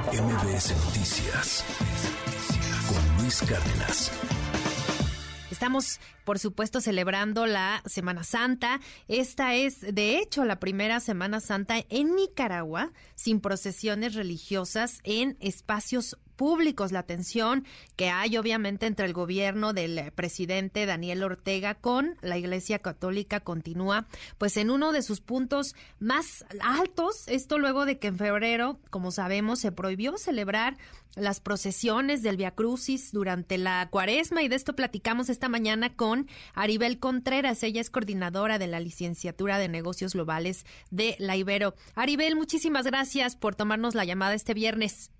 MBS Noticias con Luis Cárdenas. Estamos, por supuesto, celebrando la Semana Santa. Esta es, de hecho, la primera Semana Santa en Nicaragua sin procesiones religiosas en espacios públicos, la tensión que hay obviamente entre el gobierno del presidente Daniel Ortega con la Iglesia Católica continúa pues en uno de sus puntos más altos, esto luego de que en febrero, como sabemos, se prohibió celebrar las procesiones del Via Crucis durante la cuaresma y de esto platicamos esta mañana con Aribel Contreras, ella es coordinadora de la licenciatura de negocios globales de la Ibero. Aribel, muchísimas gracias por tomarnos la llamada este viernes.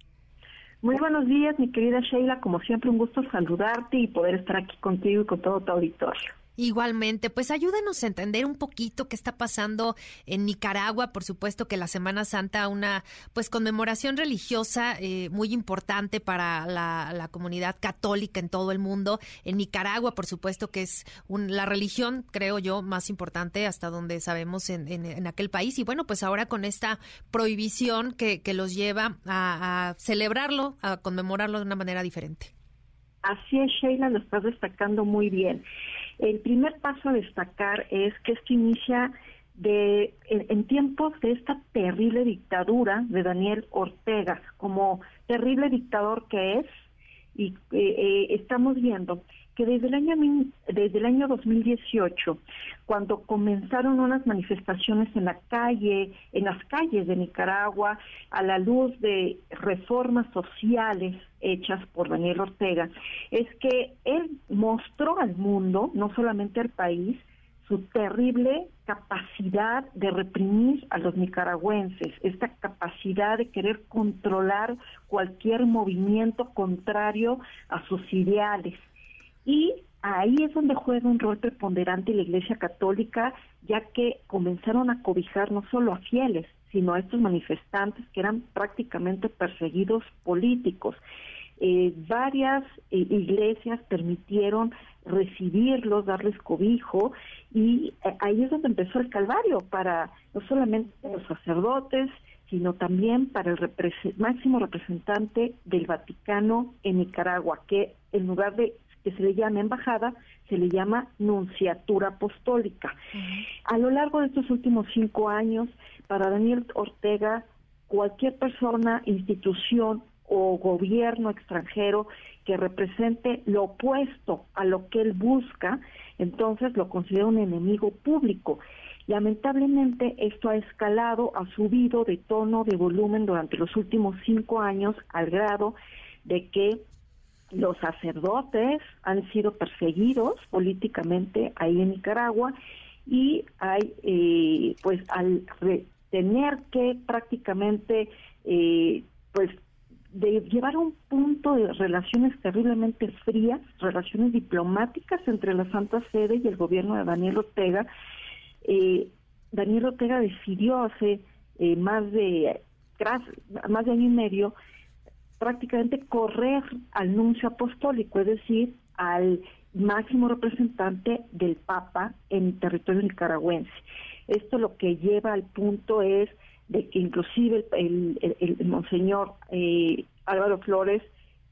Muy buenos días, mi querida Sheila. Como siempre, un gusto saludarte y poder estar aquí contigo y con todo tu auditorio. Igualmente, pues ayúdenos a entender un poquito qué está pasando en Nicaragua. Por supuesto que la Semana Santa, una pues conmemoración religiosa eh, muy importante para la, comunidad católica en todo el mundo. En Nicaragua, por supuesto que es la religión, creo yo, más importante hasta donde sabemos en, aquel país. Y bueno, pues ahora con esta prohibición que, los lleva a, a celebrarlo, a conmemorarlo de una manera diferente. Así es, Sheila, lo estás destacando muy bien. El primer paso a destacar es que esto inicia de en, tiempos de esta terrible dictadura de Daniel Ortega, como terrible dictador que es, y eh, eh, estamos viendo que desde el año desde el año 2018, cuando comenzaron unas manifestaciones en la calle, en las calles de Nicaragua, a la luz de reformas sociales hechas por Daniel Ortega, es que él mostró al mundo, no solamente al país, su terrible capacidad de reprimir a los nicaragüenses, esta capacidad de querer controlar cualquier movimiento contrario a sus ideales. Y ahí es donde juega un rol preponderante la Iglesia Católica, ya que comenzaron a cobijar no solo a fieles, sino a estos manifestantes que eran prácticamente perseguidos políticos. Eh, varias eh, iglesias permitieron recibirlos, darles cobijo, y eh, ahí es donde empezó el calvario para no solamente los sacerdotes, sino también para el máximo representante del Vaticano en Nicaragua, que en lugar de que se le llame embajada, se le llama nunciatura apostólica. A lo largo de estos últimos cinco años, para Daniel Ortega, cualquier persona, institución o gobierno extranjero que represente lo opuesto a lo que él busca, entonces lo considera un enemigo público. Lamentablemente esto ha escalado, ha subido de tono, de volumen durante los últimos cinco años al grado de que los sacerdotes han sido perseguidos políticamente ahí en Nicaragua y hay, eh, pues, al tener que prácticamente, eh, pues, de llevar a un punto de relaciones terriblemente frías, relaciones diplomáticas entre la Santa Sede y el gobierno de Daniel Ortega, eh, Daniel Ortega decidió hace más de más de año y medio prácticamente correr al nuncio apostólico, es decir, al máximo representante del Papa en territorio nicaragüense. Esto lo que lleva al punto es de que inclusive el, monseñor eh, Álvaro Flores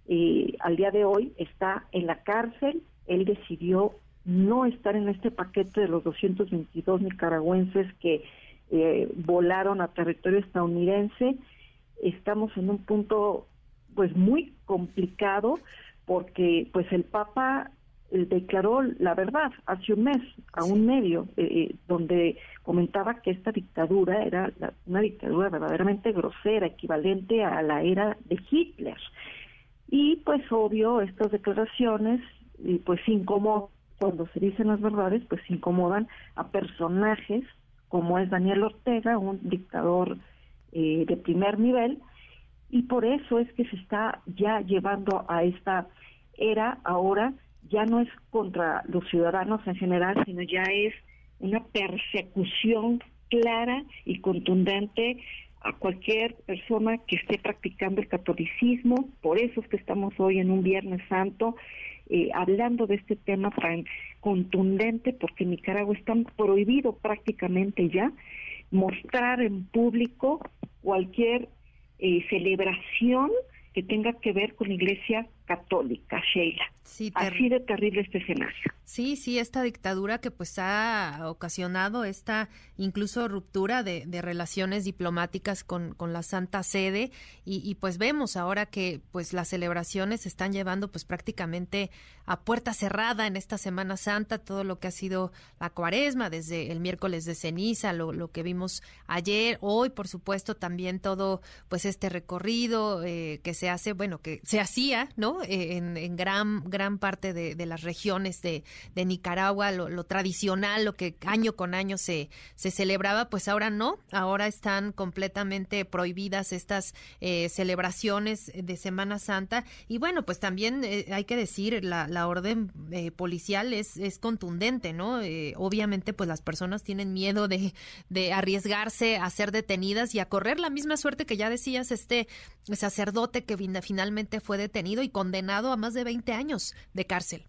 eh, al día de hoy está en la cárcel. Él decidió no estar en este paquete de los 222 nicaragüenses que eh, volaron a territorio estadounidense. Estamos en un punto pues muy complicado porque pues el Papa eh, declaró la verdad hace un mes a un medio eh, eh, donde comentaba que esta dictadura era una dictadura verdaderamente grosera equivalente a la era de Hitler. Y pues obvio estas declaraciones y pues incomodan cuando se dicen las verdades pues incomodan a personajes como es Daniel Ortega un dictador de primer nivel y por eso es que se está ya llevando a esta era ahora ya no es contra los ciudadanos en general, sino ya es una persecución clara y contundente a cualquier persona que esté practicando el catolicismo. Por eso es que estamos hoy en un Viernes Santo eh, hablando de este tema tan contundente, porque en Nicaragua está prohibido prácticamente ya mostrar en público cualquier eh, celebración que tenga que ver con la Iglesia Católica, Sheila. Sí, Así de terrible este escenario. Sí, sí, esta dictadura que pues ha ocasionado esta incluso ruptura de, relaciones diplomáticas con, con, la Santa Sede y, pues vemos ahora que pues las celebraciones se están llevando pues prácticamente a puerta cerrada en esta Semana Santa, todo lo que ha sido la cuaresma, desde el miércoles de ceniza, lo, lo que vimos ayer, hoy por supuesto también todo pues este recorrido eh, que se hace, bueno, que se hacía, ¿no? Eh, en, gran, gran parte de, las regiones de, Nicaragua, lo, tradicional, lo que año con año se, se celebraba, pues ahora no, ahora están completamente prohibidas estas eh, celebraciones de Semana Santa. Y bueno, pues también eh, hay que decir, la, orden policial es, es contundente, ¿no? obviamente, pues las personas tienen miedo de, de arriesgarse a ser detenidas y a correr la misma suerte que ya decías, este sacerdote que finalmente fue detenido y con condenado a más de 20 años de cárcel.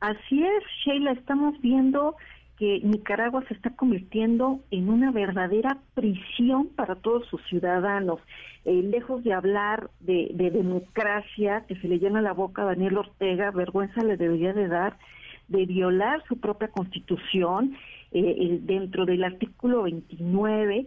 Así es, Sheila, estamos viendo que Nicaragua se está convirtiendo en una verdadera prisión para todos sus ciudadanos. Eh, lejos de hablar de, democracia, que se le llena la boca a Daniel Ortega, vergüenza le debería de dar de violar su propia constitución. Eh, dentro del artículo 29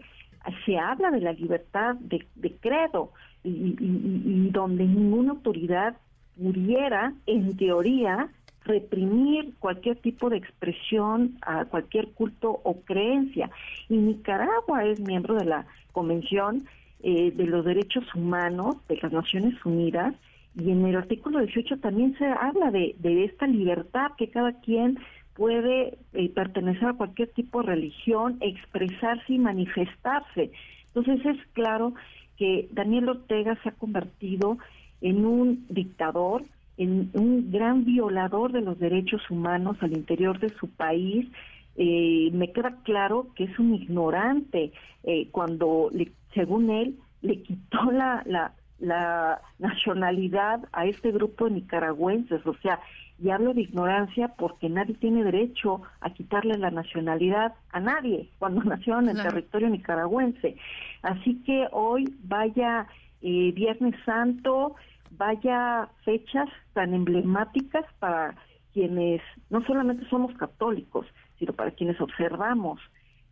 se habla de la libertad de credo, y, donde ninguna autoridad pudiera, en teoría, reprimir cualquier tipo de expresión a cualquier culto o creencia. Y Nicaragua es miembro de la Convención eh, de los Derechos Humanos de las Naciones Unidas y en el artículo 18 también se habla de, esta libertad que cada quien puede eh, pertenecer a cualquier tipo de religión, expresarse y manifestarse. Entonces es claro que Daniel Ortega se ha convertido en un dictador, en un gran violador de los derechos humanos al interior de su país. Eh, me queda claro que es un ignorante eh, cuando, según él, le quitó la, la nacionalidad a este grupo de nicaragüenses. O sea, y hablo de ignorancia porque nadie tiene derecho a quitarle la nacionalidad a nadie cuando nació en el territorio nicaragüense. Así que hoy vaya eh, Viernes Santo, vaya fechas tan emblemáticas para quienes no solamente somos católicos, sino para quienes observamos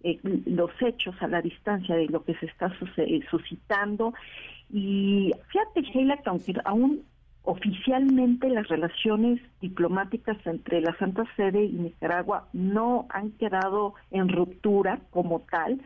eh, los hechos a la distancia de lo que se está suscitando. Y fíjate, Sheila, que aunque aún oficialmente las relaciones diplomáticas entre la Santa Sede y Nicaragua no han quedado en ruptura como tal.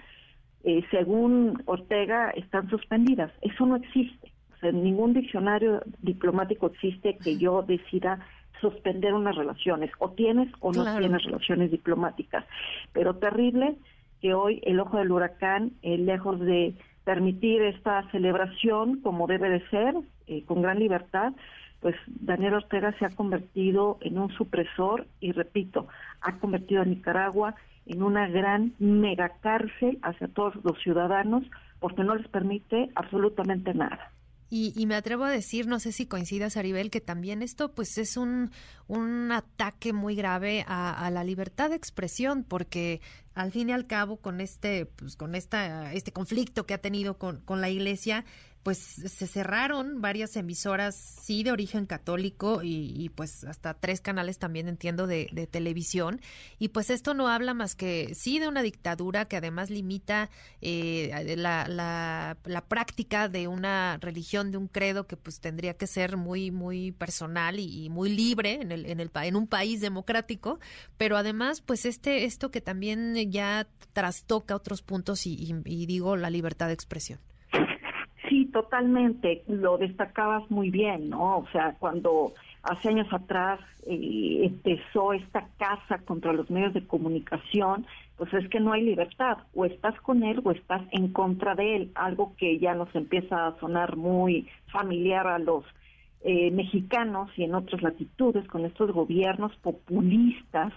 Eh, según Ortega, están suspendidas. Eso no existe. O sea, en ningún diccionario diplomático existe que yo decida suspender unas relaciones. O tienes o no tienes relaciones diplomáticas. Pero terrible que hoy el ojo del huracán, eh, lejos de permitir esta celebración como debe de ser, eh, con gran libertad, pues Daniel Ortega se ha convertido en un supresor y repito, ha convertido a Nicaragua en una gran mega cárcel hacia todos los ciudadanos porque no les permite absolutamente nada. Y, me atrevo a decir, no sé si coincidas, Aribel, que también esto pues es un, un ataque muy grave a, a, la libertad de expresión, porque al fin y al cabo con este, pues con esta, este conflicto que ha tenido con, con la iglesia, pues se cerraron varias emisoras, sí, de origen católico y, pues hasta tres canales también entiendo de, televisión. Y pues esto no habla más que, sí, de una dictadura que además limita eh, la, la, la, práctica de una religión, de un credo que pues tendría que ser muy, muy personal y, muy libre en, el, en, el, en un país democrático. Pero además, pues este, esto que también ya trastoca otros puntos y digo la libertad de expresión. Totalmente. Lo destacabas muy bien, ¿no? O sea, cuando hace años atrás eh, empezó esta casa contra los medios de comunicación, pues es que no hay libertad. O estás con él o estás en contra de él. Algo que ya nos empieza a sonar muy familiar a los eh, mexicanos y en otras latitudes con estos gobiernos populistas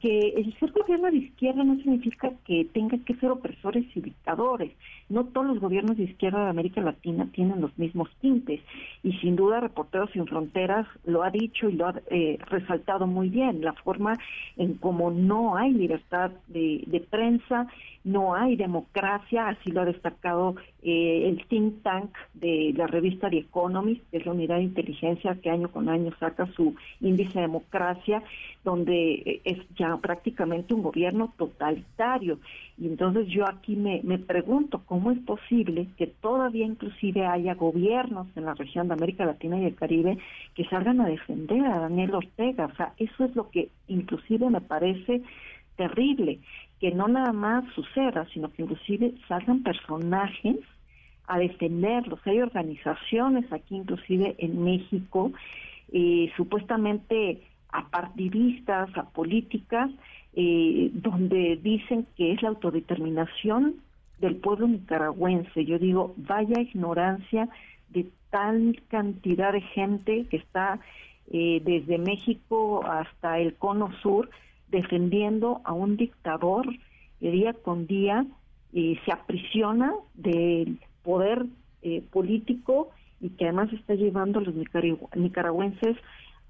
que el ser gobierno de izquierda no significa que tenga que ser opresores y dictadores. No todos los gobiernos de izquierda de América Latina tienen los mismos tintes. Y sin duda Reporteros Sin Fronteras lo ha dicho y lo ha eh, resaltado muy bien, la forma en cómo no hay libertad de, de prensa, no hay democracia, así lo ha destacado eh, el think tank de la revista The Economist, que es la unidad de inteligencia que año con año saca su índice de democracia, donde eh, es ya prácticamente un gobierno totalitario. Y entonces yo aquí me, me pregunto cómo es posible que todavía inclusive haya gobiernos en la región de América Latina y el Caribe que salgan a defender a Daniel Ortega. O sea, eso es lo que inclusive me parece terrible que no nada más suceda, sino que inclusive salgan personajes a defenderlos. Hay organizaciones aquí, inclusive en México, eh, supuestamente apartidistas, apolíticas, eh, donde dicen que es la autodeterminación del pueblo nicaragüense. Yo digo, vaya ignorancia de tal cantidad de gente que está eh, desde México hasta el cono sur, defendiendo a un dictador que día con día eh, se aprisiona del poder eh, político y que además está llevando a los nicaragüenses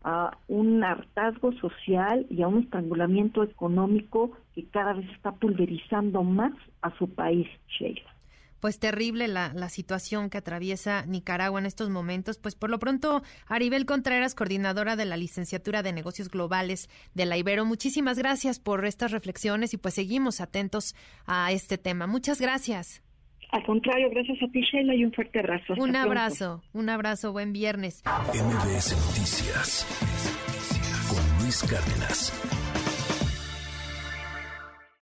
a un hartazgo social y a un estrangulamiento económico que cada vez está pulverizando más a su país, Sheila pues terrible la, la, situación que atraviesa Nicaragua en estos momentos. Pues por lo pronto, Aribel Contreras, coordinadora de la licenciatura de negocios globales de la Ibero, muchísimas gracias por estas reflexiones y pues seguimos atentos a este tema. Muchas gracias. Al contrario, gracias a ti, Sheila, y un fuerte abrazo. un abrazo, un abrazo, buen viernes. MBS Noticias con Luis Cárdenas.